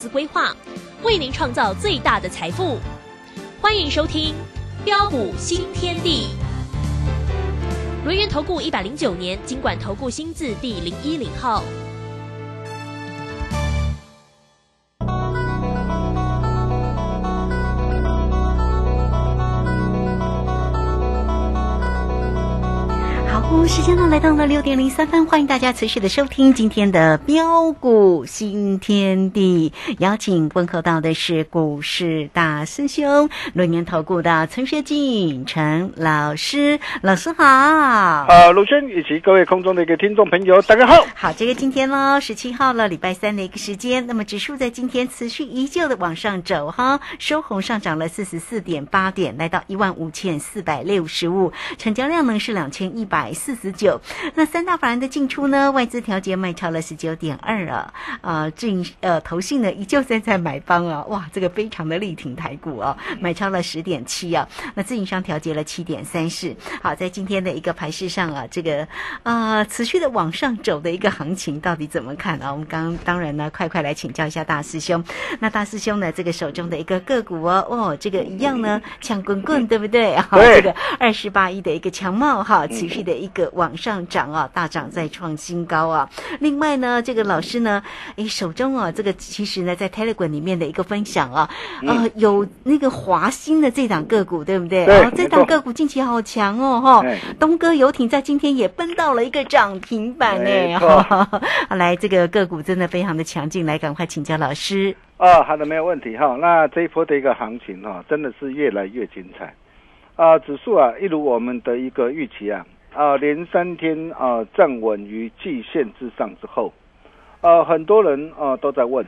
资规划，为您创造最大的财富。欢迎收听《标股新天地》。轮源投顾一百零九年经管投顾新字第零一零号。时间呢来到了六点零三分，欢迎大家持续的收听今天的标股新天地。邀请问候到的是股市大师兄、轮年投顾的陈学进陈老师，老师好。啊，卢轩以及各位空中的一个听众朋友，大家好。好，这个今天呢十七号了，礼拜三的一个时间。那么指数在今天持续依旧的往上走哈，收红上涨了四十四点八点，来到一万五千四百六十五，成交量呢是两千一百四。十九，那三大法人的进出呢？外资调节卖超了十九点二啊，啊，进呃投信呢依旧在在买方啊，哇，这个非常的力挺台股啊，买超了十点七啊，那自营商调节了七点三四。好，在今天的一个盘势上啊，这个啊持续的往上走的一个行情到底怎么看啊？我们刚当然呢，快快来请教一下大师兄。那大师兄呢，这个手中的一个个股哦，哦，这个一样呢，抢滚滚，对不对？好，这个二十八亿的一个强帽哈，持续的一个。往上涨啊，大涨再创新高啊！另外呢，这个老师呢，哎，手中啊，这个其实呢，在 Telegram 里面的一个分享啊，呃，有那个华兴的这档个股，对不对？对，这档个股近期好强哦，哈！东哥游艇在今天也奔到了一个涨停板呢，哈！来，这个个股真的非常的强劲，来，赶快请教老师。哦，好的，没有问题哈。那这一波的一个行情哈，真的是越来越精彩啊！指数啊，一如我们的一个预期啊。啊，连三天啊站稳于季线之上之后，呃，很多人啊都在问，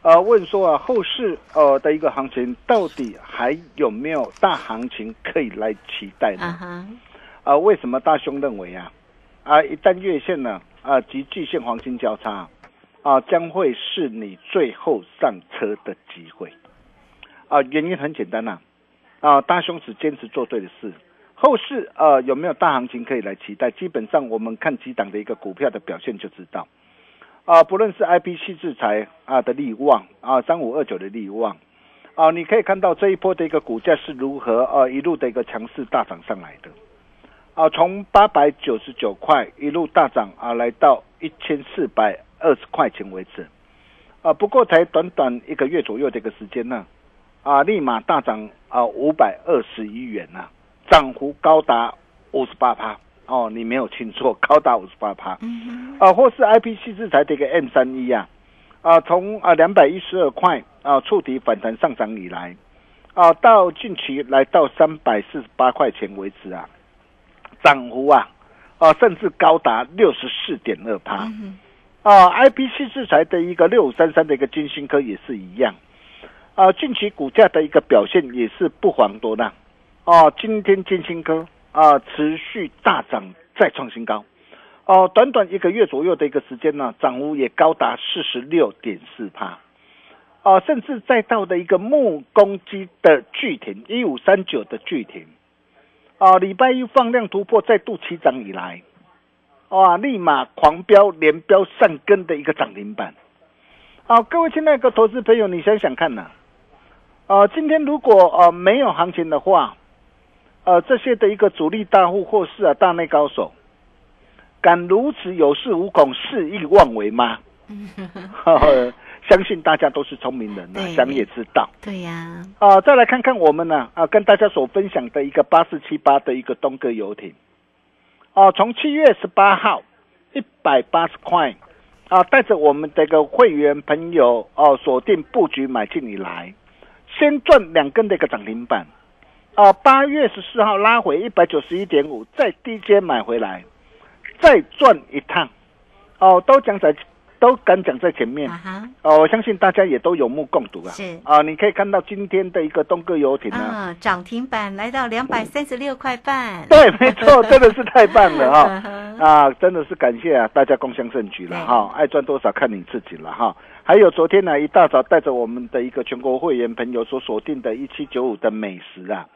啊问说啊后市呃的一个行情到底还有没有大行情可以来期待呢？啊，为什么大兄认为啊啊一旦月线呢啊及季线黄金交叉啊将会是你最后上车的机会啊？原因很简单呐，啊大兄只坚持做对的事。后市呃有没有大行情可以来期待？基本上我们看几档的一个股票的表现就知道，啊，不论是 I P C 制裁啊的利旺啊三五二九的利旺啊，你可以看到这一波的一个股价是如何呃一路的一个强势大涨上来的，啊，从八百九十九块一路大涨啊来到一千四百二十块钱为止，啊，不过才短短一个月左右的一个时间呢，啊，立马大涨啊五百二十一元呐。涨幅高达五十八趴哦，你没有听错，高达五十八趴。嗯啊，或是 I P C 制裁的一个 M 三一啊，啊，从啊两百一十二块啊触底反弹上涨以来，啊，到近期来到三百四十八块钱为止啊，涨幅啊啊甚至高达六十四点二趴。啊，I P C 制裁的一个六五三三的一个金星科也是一样，啊，近期股价的一个表现也是不遑多让。哦，今天金星科啊持续大涨，再创新高。哦，短短一个月左右的一个时间呢，涨幅也高达四十六点四帕。哦，甚至再到的一个木工机的巨停一五三九的巨停。哦，礼拜一放量突破再度起涨以来，哇，立马狂飙连飙上根的一个涨停板。好，各位亲爱的投资朋友，你想想看呐。啊，今天如果呃没有行情的话。呃，这些的一个主力大户或是啊大内高手，敢如此有恃无恐、肆意妄为吗？相信大家都是聪明人，想也知道。对呀。啊，再来看看我们呢啊，跟大家所分享的一个八四七八的一个东哥游艇。哦，从七月十八号一百八十块啊，带着我们的一个会员朋友哦锁定布局买进以来，先赚两根的一个涨停板。啊，八月十四号拉回一百九十一点五，再低阶买回来，再赚一趟，哦，都讲在，都敢讲在前面，哦，我相信大家也都有目共睹啊。是啊，你可以看到今天的一个东哥游艇啊，涨停板来到两百三十六块半。对，没错，真的是太棒了哈！啊，真的是感谢啊，大家共襄盛举了哈，爱赚多少看你自己了哈。还有昨天呢，一大早带着我们的一个全国会员朋友所锁定的一七九五的美食啊。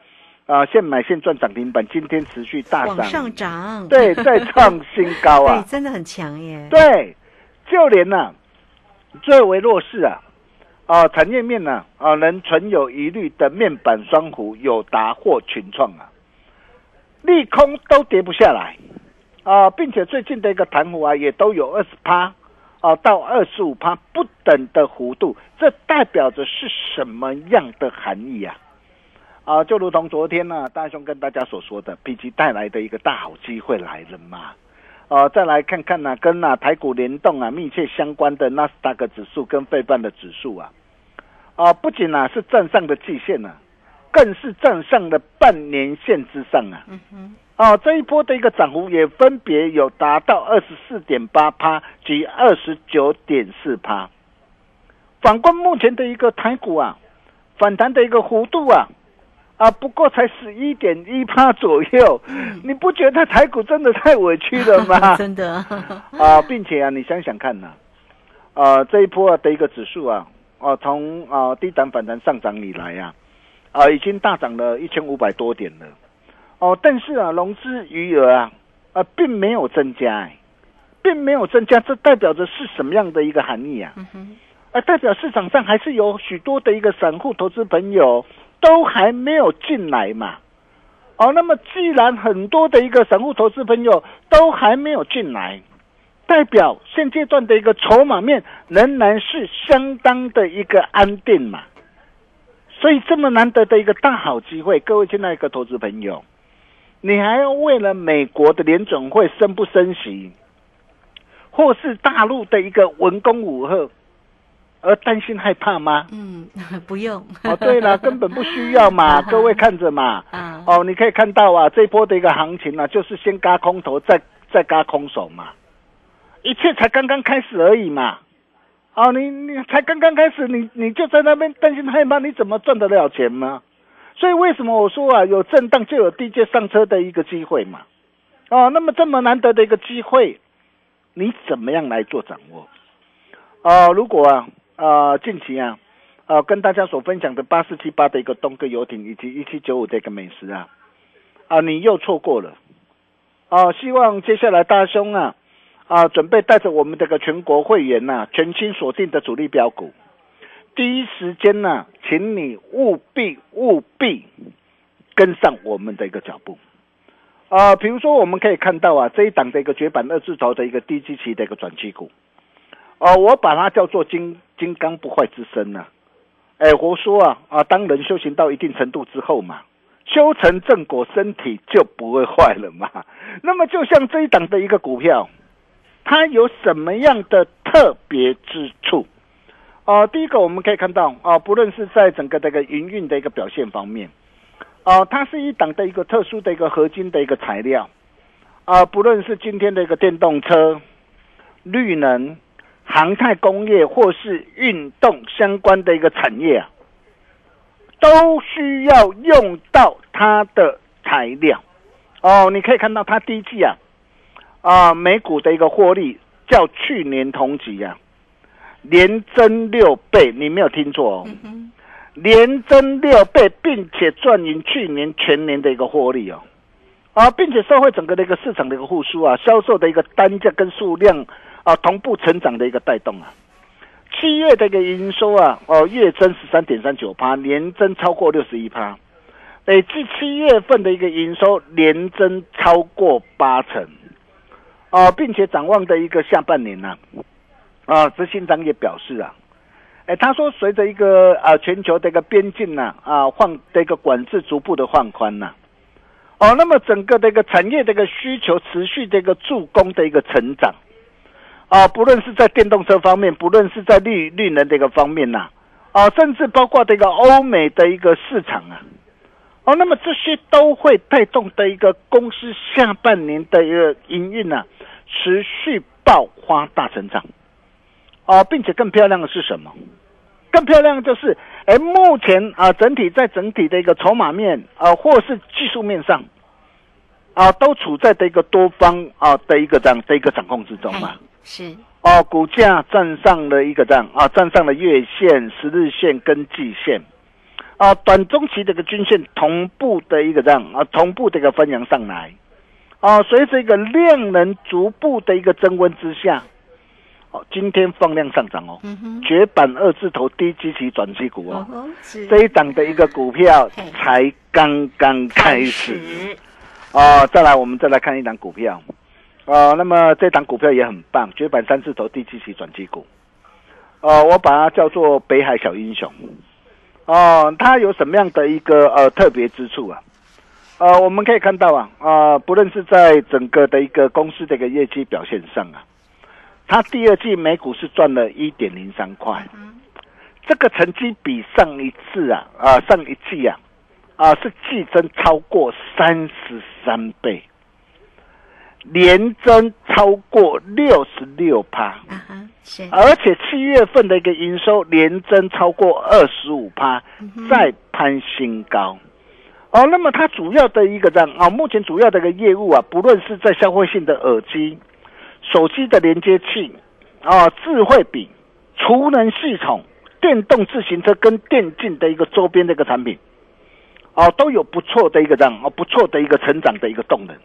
啊，现买现赚涨停板，今天持续大涨，往上涨，对，再创新高啊，真的很强耶。对，就连呐最为弱势啊，啊，产业面呢啊，能存有疑虑的面板双虎、有达或群创啊，利空都跌不下来啊，并且最近的一个弹幅啊，也都有二十趴啊到二十五趴不等的弧度，这代表着是什么样的含义啊？啊，就如同昨天呢，大兄跟大家所说的，毕竟带来的一个大好机会来了嘛。啊，再来看看呢，跟啊台股联动啊密切相关的纳斯达克指数跟费半的指数啊，啊不仅啊是站上的季线呢，更是站上了半年线之上啊。嗯哼。啊，这一波的一个涨幅也分别有达到二十四点八趴及二十九点四趴。反观目前的一个台股啊，反弹的一个幅度啊。啊，不过才十一点一趴左右，你不觉得台股真的太委屈了吗？真的 啊，并且啊，你想想看呐，啊，这一波的一个指数啊，啊，从啊低档反弹上涨以来呀，啊，已经大涨了一千五百多点了，哦，但是啊，融资余额啊，啊，并没有增加，并没有增加，这代表着是什么样的一个含义啊？啊，代表市场上还是有许多的一个散户投资朋友。都还没有进来嘛？哦，那么既然很多的一个散户投资朋友都还没有进来，代表现阶段的一个筹码面仍然是相当的一个安定嘛。所以这么难得的一个大好机会，各位亲爱的投资朋友，你还要为了美国的联准会升不升息，或是大陆的一个文攻武赫？而担心害怕吗？嗯，不用。哦，对了，根本不需要嘛，各位看着嘛。啊。哦，你可以看到啊，这波的一个行情啊，就是先嘎空头，再再嘎空手嘛，一切才刚刚开始而已嘛。哦，你你才刚刚开始，你你就在那边担心害怕，你怎么赚得了钱吗？所以为什么我说啊，有震荡就有低阶上车的一个机会嘛。哦，那么这么难得的一个机会，你怎么样来做掌握？哦，如果啊。啊，近期啊，啊，跟大家所分享的八四七八的一个东哥游艇，以及一七九五的一个美食啊，啊，你又错过了，啊，希望接下来大兄啊，啊，准备带着我们这个全国会员呐，全新锁定的主力标股，第一时间呢，请你务必务必跟上我们的一个脚步，啊，比如说我们可以看到啊，这一档的一个绝版二字头的一个低基期的一个转机股。哦，我把它叫做金金刚不坏之身呐，哎，我说啊啊，当人修行到一定程度之后嘛，修成正果，身体就不会坏了嘛。那么就像这一档的一个股票，它有什么样的特别之处？啊，第一个我们可以看到啊，不论是在整个这个营运的一个表现方面，啊，它是一档的一个特殊的一个合金的一个材料，啊，不论是今天的一个电动车、绿能。航太工业或是运动相关的一个产业啊，都需要用到它的材料哦。你可以看到它第一季啊，啊，每股的一个获利较去年同期啊，连增六倍，你没有听错哦，连增六倍，并且赚赢去年全年的一个获利哦，啊，并且社会整个的一个市场的一个复苏啊，销售的一个单价跟数量。啊，同步成长的一个带动啊，七月的一个营收啊，哦，月增十三点三九趴，年增超过六十一趴，累计七月份的一个营收年增超过八成，啊，并且展望的一个下半年呢，啊，执行长也表示啊，哎，他说随着一个啊全球的一个边境呢啊放的一个管制逐步的放宽呐，哦，那么整个的一个产业的一个需求持续的一个助攻的一个成长。啊，不论是在电动车方面，不论是在绿绿能这个方面呐，啊，甚至包括这个欧美的一个市场啊，哦，那么这些都会带动的一个公司下半年的一个营运呐，持续爆发大成长，啊，并且更漂亮的是什么？更漂亮的就是，哎，目前啊，整体在整体的一个筹码面啊，或是技术面上，啊，都处在的一个多方啊的一个这样的一个掌控之中嘛。是。哦，股价站上了一个这样啊，站上了月线、十日线跟季线，啊，短中期这个均线同步的一个这样啊，同步的一个分扬上来，啊，随着一个量能逐步的一个增温之下，哦，今天放量上涨哦，绝版二字头低基期转机股哦，这一档的一个股票才刚刚开始哦。再来，我们再来看一档股票哦，那么这档股票也很棒，绝版三字头第七期转机股哦，我把它叫做北海小英雄哦，它有什么样的一个呃特别之处啊？呃，我们可以看到啊，啊、不论是在整个的一个公司的一个业绩表现上啊，它第二季每股是赚了一点零三块，这个成绩比上一次啊啊、上一季啊啊是季增超过三十三倍，年增超过六十六趴，啊哈，是而且七月份的一个营收年增超过二十五趴，再攀新高。哦，那么它主要的一个这样啊，目前主要的一个业务啊，不论是在消费性的耳机、手机的连接器啊、智慧笔、储能系统、电动自行车跟电竞的一个周边的一个产品，哦，都有不错的一个这样哦，不错的一个成长的一个动能。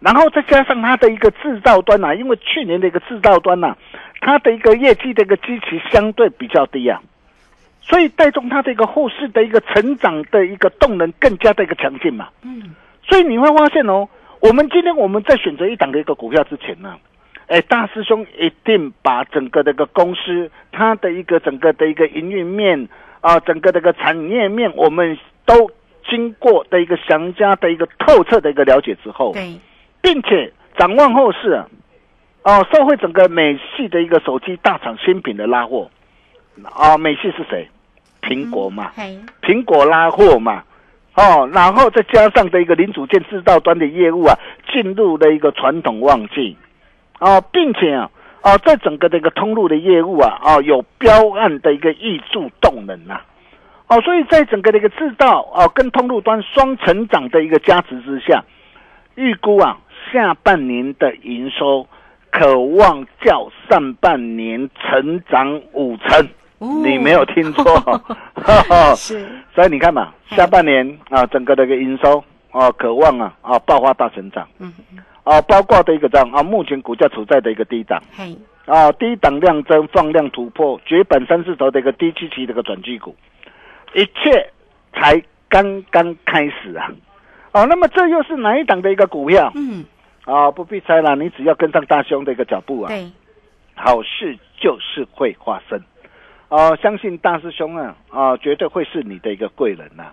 然后再加上它的一个制造端呐、啊因为去年的一个制造端呐、啊它的一个业绩的一个基期相对比较低啊，所以带动它的一个后市的一个成长的一个动能更加的一个强劲嘛。嗯，所以你会发现哦，我们今天我们在选择一档的一个股票之前呢，哎，大师兄一定把整个的一个公司它的一个整个的一个营运面啊、整个的一个产业面，我们都经过的一个详加的一个透彻的一个了解之后，对，并且展望后市啊，哦，受惠整个美系的一个手机大厂新品的拉货，啊，美系是谁？苹果嘛，嘿，苹果拉货嘛，哦，然后再加上的一个零组件制造端的业务啊，进入了一个传统旺季，哦，并且啊，哦，在整个的一个通路的业务啊，哦，有标案的一个挹注动能呐、哦，所以在整个的一个制造哦跟通路端双成长的一个加持之下，预估啊下半年的营收可望较上半年成长五成。哦你没有听错，是，所以你看嘛，下半年啊，整个的一个营收啊，渴望啊啊爆发大成长嗯，啊，包括的一个这样啊，目前股价处在的一个低档嘿，啊，低档量增放量突破，绝版三字头的一个低基期的一个转机股，一切才刚刚开始啊！哦、那么这又是哪一档的一个股票嗯，啊？不必猜了，你只要跟上大兄的一个脚步啊，对，好事就是会发生。哦、相信大师兄啊，啊、绝对会是你的一个贵人呐、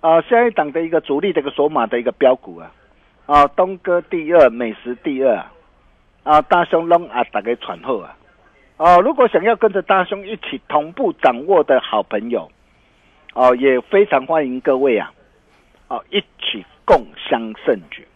啊。下一档的一个主力的一个索马的一个标股啊，啊，东哥第二，美食第二啊，啊，大兄拢啊，打给传后啊。哦、如果想要跟着大兄一起同步掌握的好朋友，哦、也非常欢迎各位啊，哦、一起共襄盛举，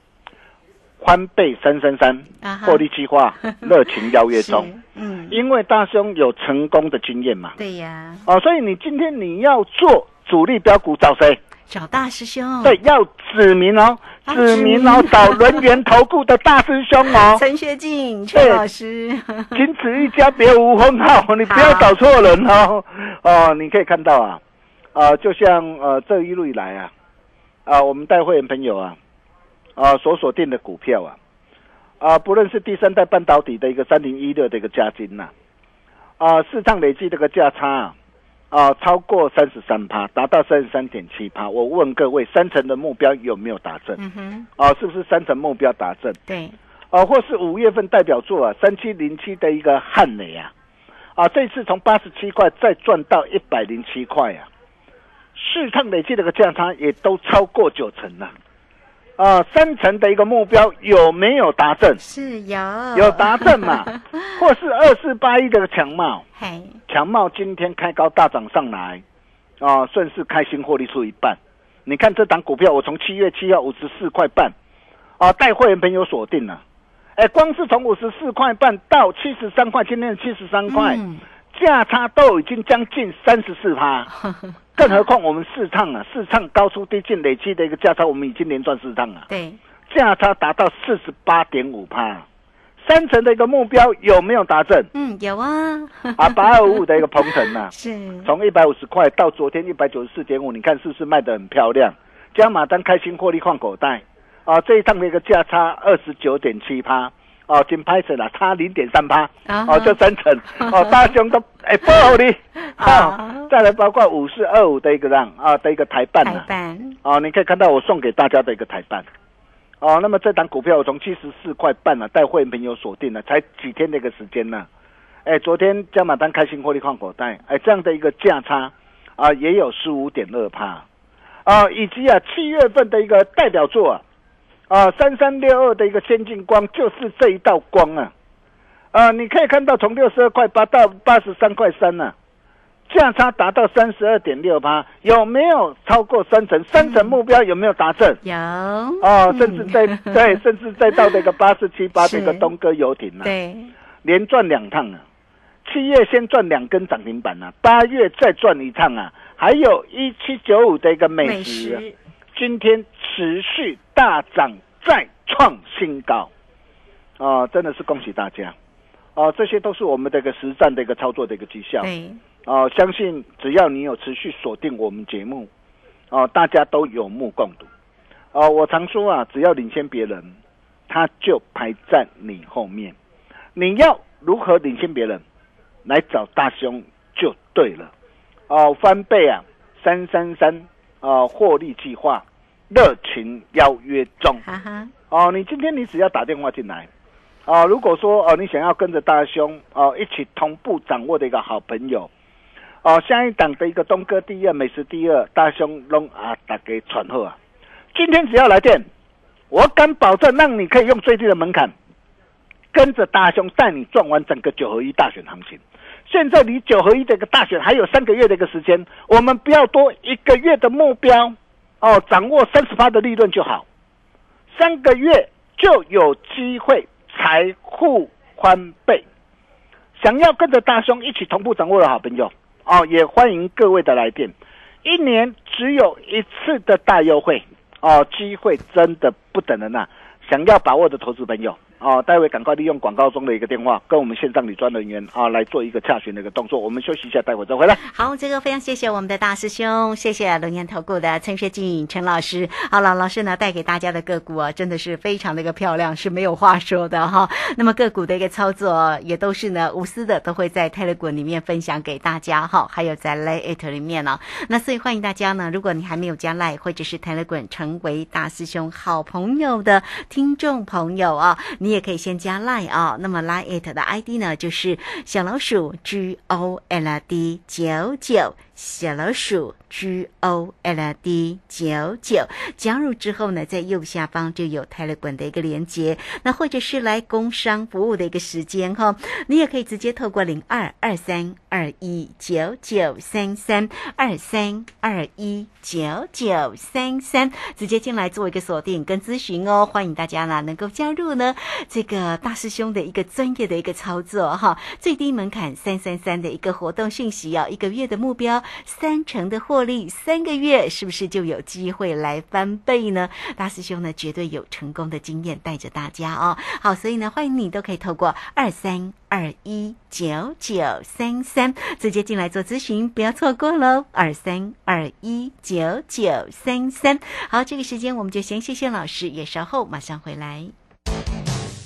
欢倍三三三获利计划，热情邀约中。嗯，因为大兄有成功的经验嘛，对呀，哦，所以你今天你要做主力标股找谁？找大师兄，对，，要指明哦，啊指明哦找轮源投顾的大师兄哦，陈学进陈对。老师，仅此一家，别无分号，你不要找错人哦。哦，你可以看到啊，啊，就像呃这一路以来啊，啊，我们带会员朋友啊，啊所锁定的股票啊，啊，不论是第三代半导体的一个三零一六的一个加金呐、啊，市场累计这个价差啊，啊超过三十三趴，达到三十三点七趴。我问各位，三成的目标有没有达成？嗯哼，啊，是不是三成目标达成？对，啊，或是五月份代表作啊，三七零七的一个汉磊啊，啊，这次从八十七块再赚到一百零七块啊，市场累计的一个价差也都超过九成了、啊，三成的一个目标有没有达成？是有。有达成嘛？或是二四八一的强茂，嘿，强茂今天开高大涨上来，啊，顺势开心获利出一半。你看这档股票，我从七月七号五十四块半，啊，带会员朋友锁定了，哎，光是从五十四块半到七十三块，今天七十三块，嗯价差都已经将近三十四趴。更何况我们市场啊，市场高出低进累积的一个价差，我们已经连赚四趟了。对，价差达到四十八点五趴，三成的一个目标有没有达成？嗯，有啊，啊，八二五五的一个鹏程呐，是，从一百五十块到昨天一百九十四点五，你看是不是卖的很漂亮？加码单开心获利换口袋啊，这一趟的一个价差二十九点七趴，哦，金拍成了差零点三趴，啊哦，就三成，哦，大熊都哎不好你，啊。啊，再来包括五四二五的一个让啊的一个台办台啊，办。哦，你可以看到我送给大家的一个台办，哦，那么这档股票我从七十四块半呢、带会员朋友锁定了，才几天的一个时间呢、哎，昨天加码单开心获利换口袋，哎，这样的一个价差啊，也有十五点二趴啊，以及啊七月份的一个代表作啊，啊三三六二的一个先进光就是这一道光啊，啊，你可以看到从六十二块八到八十三块三呢。价差达到三十二点六八，有没有超过三成？三成目标有没有达成？有哦，甚至在 对，甚至再到这个八四七八这个是东哥游艇啊，对连赚两趟啊！七月先赚两根涨停板啊，八月再赚一趟啊，还有一七九五的一个美食啊，今天持续大涨，再创新高，哦，真的是恭喜大家！哦，这些都是我们这个实战的一个操作的一个绩效。对哦，相信只要你有持续锁定我们节目，哦，大家都有目共睹。哦，我常说啊，只要领先别人，他就排在你后面。你要如何领先别人？来找大兄就对了。哦，翻倍啊，三三三，啊，获利计划，热情邀约中。哈哈。哦，你今天你只要打电话进来，哦，如果说哦你想要跟着大兄哦一起同步掌握的一个好朋友，哦下一档的一个东哥第二、美食第二，大兄拢啊打给传后啊，今天只要来电，我敢保证让你可以用最低的门槛，跟着大兄带你赚完整个九合一大选行情。现在离九合一的一个大选还有三个月的一个时间，我们不要多一个月的目标，哦，掌握三十八的利润就好。三个月就有机会财富翻倍。想要跟着大兄一起同步掌握的好朋友哦，也欢迎各位的来电。一年只有一次的大优惠哦，机会真的不等人呐、想要把握的投资朋友哦，待会赶快利用广告中的一个电话，跟我们线上理专人员啊来做一个洽询的一个动作。我们休息一下，待会再回来。好，这个非常谢谢我们的大师兄，谢谢龙岩投顾的陈学进陈老师。好了，老师呢带给大家的个股啊，真的是非常的一个漂亮，是没有话说的哈。那么个股的一个操作也都是呢无私的，都会在泰勒滚里面分享给大家哈，还有在 Lay It 里面呢、那所以欢迎大家呢，如果你还没有加 Lay 或者是泰勒滚成为大师兄好朋友的听众朋友啊，你你也可以先加 line 啊。那么 line it 的 ID 呢就是小老鼠 G O L D 九九。小老鼠 G O L D 九九。加入之后呢，在右下方就有泰勒滚的一个连接，那或者是来工商服务的一个时间哈，你也可以直接透过零二二三二一九九三三二三二一九九三三直接进来做一个锁定跟咨询哦，欢迎大家呢能够加入呢这个大师兄的一个专业的一个操作哈，最低门槛三三三的一个活动讯息哦，一个月的目标三成的获获利，三个月是不是就有机会来翻倍呢？大师兄呢绝对有成功的经验带着大家哦。好，所以呢欢迎你都可以透过二三二一九九三三直接进来做咨询，不要错过喽。二三二一九九三三。好，这个时间我们就先谢谢老师，也稍后马上回来。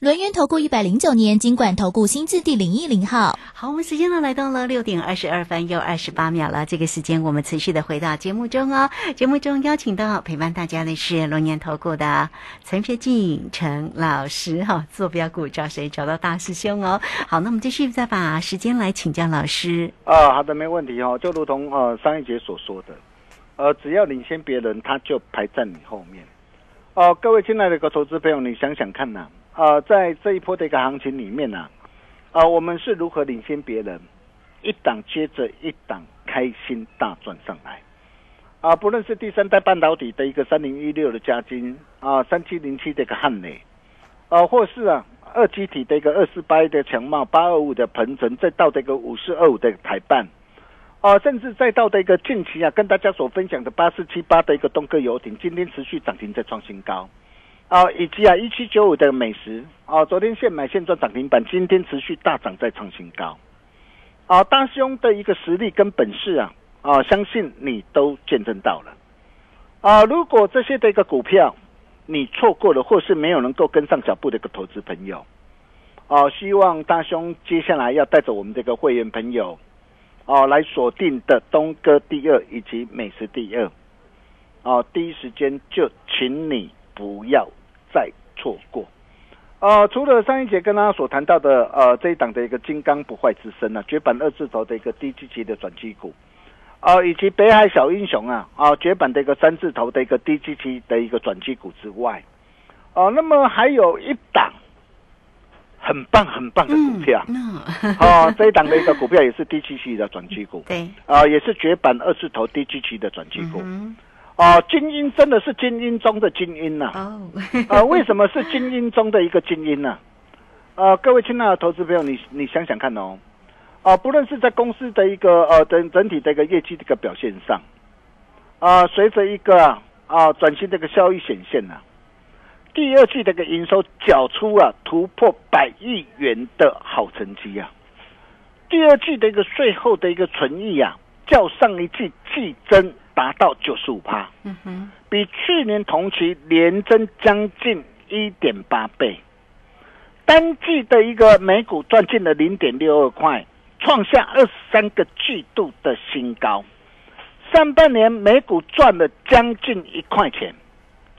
轮源投顾一百零九年金管投顾新字第零一零号。好，我们时间呢来到了六点二十二分又二十八秒了。这个时间我们持续的回到节目中哦。节目中邀请到陪伴大家的是龙年投顾的陈学进陈老师哈，坐标股找谁？找到大师兄哦。好，那我们继续再把时间来请教老师。啊，好的，没问题哦。就如同呃上一节所说的，呃，只要领先别人，他就排在你后面。哦，各位亲爱的个投资朋友，你想想看呐，啊，在这一波的一个行情里面呢，啊，我们是如何领先别人，一档接着一档开心大赚上来，啊，不论是第三代半导体的一个三零一六的加金啊，三七零七的一个汉磊，啊，或是啊二基体的一个二四八的强茂，八二五的鹏程，再到这个五四二五的台办。啊，甚至再到的一个近期啊，跟大家所分享的八四七八的一个东哥游艇，今天持续涨停在创新高，啊，以及啊一七九五的美食，啊，昨天现买现赚涨停板，今天持续大涨再创新高，啊，大兄的一个实力跟本事啊，啊，相信你都见证到了，啊，如果这些的一个股票你错过了，或是没有能够跟上脚步的一个投资朋友，啊，希望大兄接下来要带着我们这个会员朋友。哦，来锁定的东哥第二以及美食第二，哦，第一时间就请你不要再错过。呃，除了上一节跟大家所谈到的呃这一档的一个金刚不坏之身啊，绝版二字头的一个低基期的转机股，啊，以及北海小英雄啊，啊，绝版的一个三字头的一个低基期的一个转机股之外，哦，那么还有一档。很棒很棒的股票，哦，这一档的一个股票也是低周期的转机股，对，啊，也是绝版二字头低周期的转机股，哦，精英真的是精英中的精英呐，哦，啊，为什么是精英中的一个精英呢？啊，各位亲爱的投资朋友，你你想想看哦，啊，不论是在公司的一个呃整整体的一个业绩这个表现上，啊，随着一个啊转型这个效益显现呐。第二季的个营收缴出啊突破百亿元的好成绩啊！第二季的一个税后的一个存益啊，较上一季季增达到九十五趴，嗯哼，比去年同期连增将近一点八倍。单季的一个每股赚进了零点六二块，创下二十三个季度的新高。上半年每股赚了将近一块钱。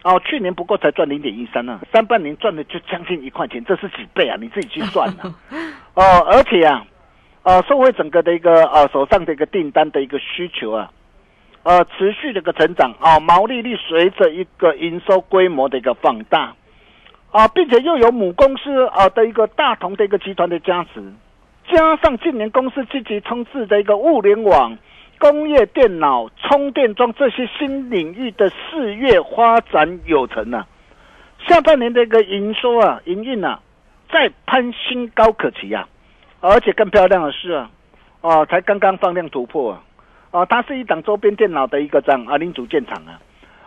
哦，去年不过才赚零点一三呢，上半年赚的就将近一块钱，这是几倍啊？你自己去算啊。哦，而且啊，呃，社会整个的一个呃手上的一个订单的一个需求啊，呃，持续的一个成长啊，毛利率随着一个营收规模的一个放大啊，并且又有母公司啊的一个大同的一个集团的加持，加上近年公司积极冲刺的一个物联网。工业电脑、充电桩这些新领域的事业发展有成啊，下半年的一个营收啊、营运啊，再攀新高可期啊！而且更漂亮的是啊，啊，才刚刚放量突破啊！哦，它是一档周边电脑的一个样啊零组件厂啊！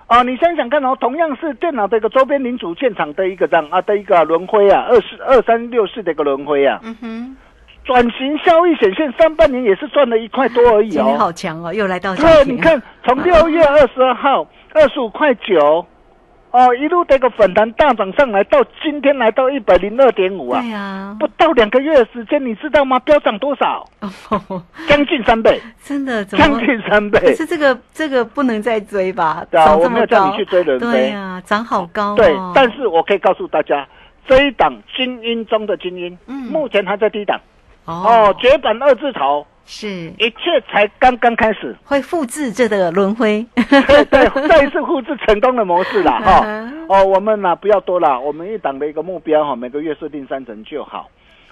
啊，你想想看哦，同样是电脑的一个周边零组件厂的一个样啊的一个轮辉啊，二四二三六四的一个轮辉啊。嗯哼。转型效益显现，上半年也是赚了一块多而已哦。好强哦，又来到对，你看从六月二十二号二十五块九，哦，一路这个反弹大涨上来，到今天来到一百零二点五啊。对呀，不到两个月的时间，你知道吗？飙涨多少？将近三倍，真的将近三倍。可是这个这个不能再追吧？对啊，我没有叫你去追人对呀，涨好高。对，但是我可以告诉大家，这一档精英中的精英，嗯，目前还在低档。哦，绝版二字头是一切才刚刚开始，会复制这个轮回，对对，再一次复制成功的模式了哈。哦，我们呢不要多了，我们一档的一个目标哈，每个月设定三成就好。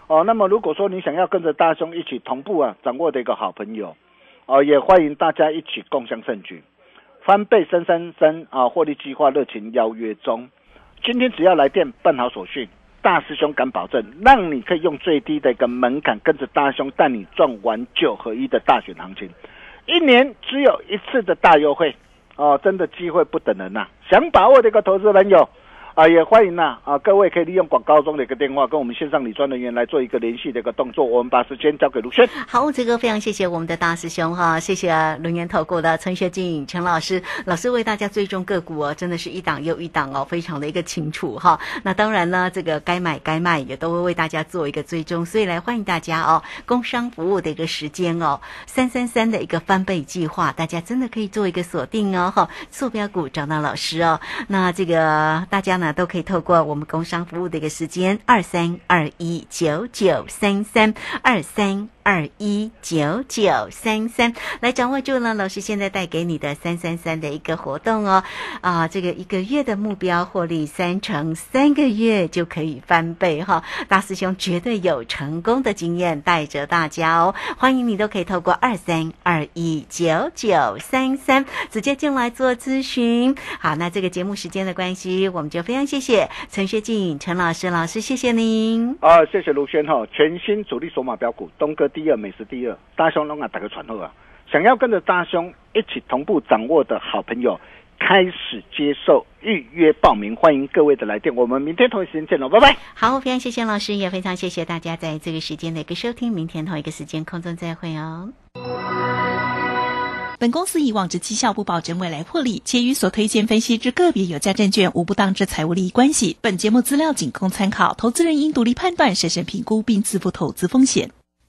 哦，那么如果说你想要跟着大兄一起同步啊，掌握的一个好朋友，哦，也欢迎大家一起共享盛举，翻倍三三三啊，获利计划热情邀约中，今天只要来电办好手续。大师兄敢保证，让你可以用最低的一个门槛，跟着大师兄带你赚完九合一的大选行情，一年只有一次的大优惠哦，真的机会不等人呐！想把握这个投资朋友啊，也欢迎呐啊，各位可以利用广告中的一个电话，跟我们线上理专人员来做一个联系的一个动作。我们把时间交给卢轩。好，这个非常谢谢我们的大师兄哈，谢谢轮研投顾的陈学进陈老师，老师为大家追踪个股哦，真的是一档又一档哦，非常的一个清楚哈。那当然呢，这个该买该卖也都会为大家做一个追踪，所以来欢迎大家哦，工商服务的一个时间哦，三三三的一个翻倍计划，大家真的可以做一个锁定哦哈，坐标股找到老师哦，那这个大家呢那都可以透过我们工商服务的一个时间二三二一九九三三二三。二一九九三三来掌握住了，老师现在带给你的三三三的一个活动哦，啊，这个一个月的目标获利三成，三个月就可以翻倍哈，大师兄绝对有成功的经验带着大家哦，欢迎你都可以透过二三二一九九三三直接进来做咨询。好，那这个节目时间的关系，我们就非常谢谢陈学静陈老师老师，谢谢您。啊，谢谢卢轩哈，全新主力索马标股东哥。第二，美食第二，大兄龙啊，打个传呼啊！想要跟着大兄一起同步掌握的好朋友，开始接受预约报名，欢迎各位的来电。我们明天同一时间见喽，拜拜。好，非常谢谢老师，也非常谢谢大家在这个时间的一个收听。明天同一个时间空中再会哦。本公司以往之绩效不保证未来获利，且与所推荐分析之个别有价证券无不当之财务利益关系。本节目资料仅供参考，投资人应独立判断、审慎评估并自负投资风险。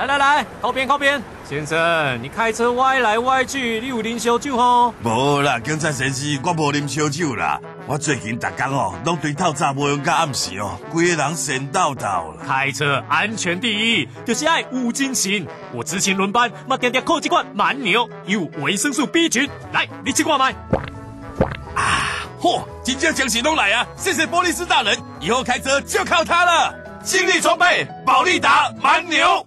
来来来，靠边靠边！先生，你开车歪来歪去，你有啉烧酒吼？无啦，警察先生，我无啉烧酒啦。我最近逐工哦，拢对透早无用到暗时哦，规个人神叨叨啦。开车安全第一，就是爱五金型。我之前轮班，嘛点点靠几罐蛮牛，有维生素 B 群。来，你去挂麦。啊，嚯，真正精神拢来啊！谢谢波利斯大人，以后开车就靠他了。精力充沛，保利达蛮牛。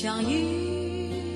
相遇。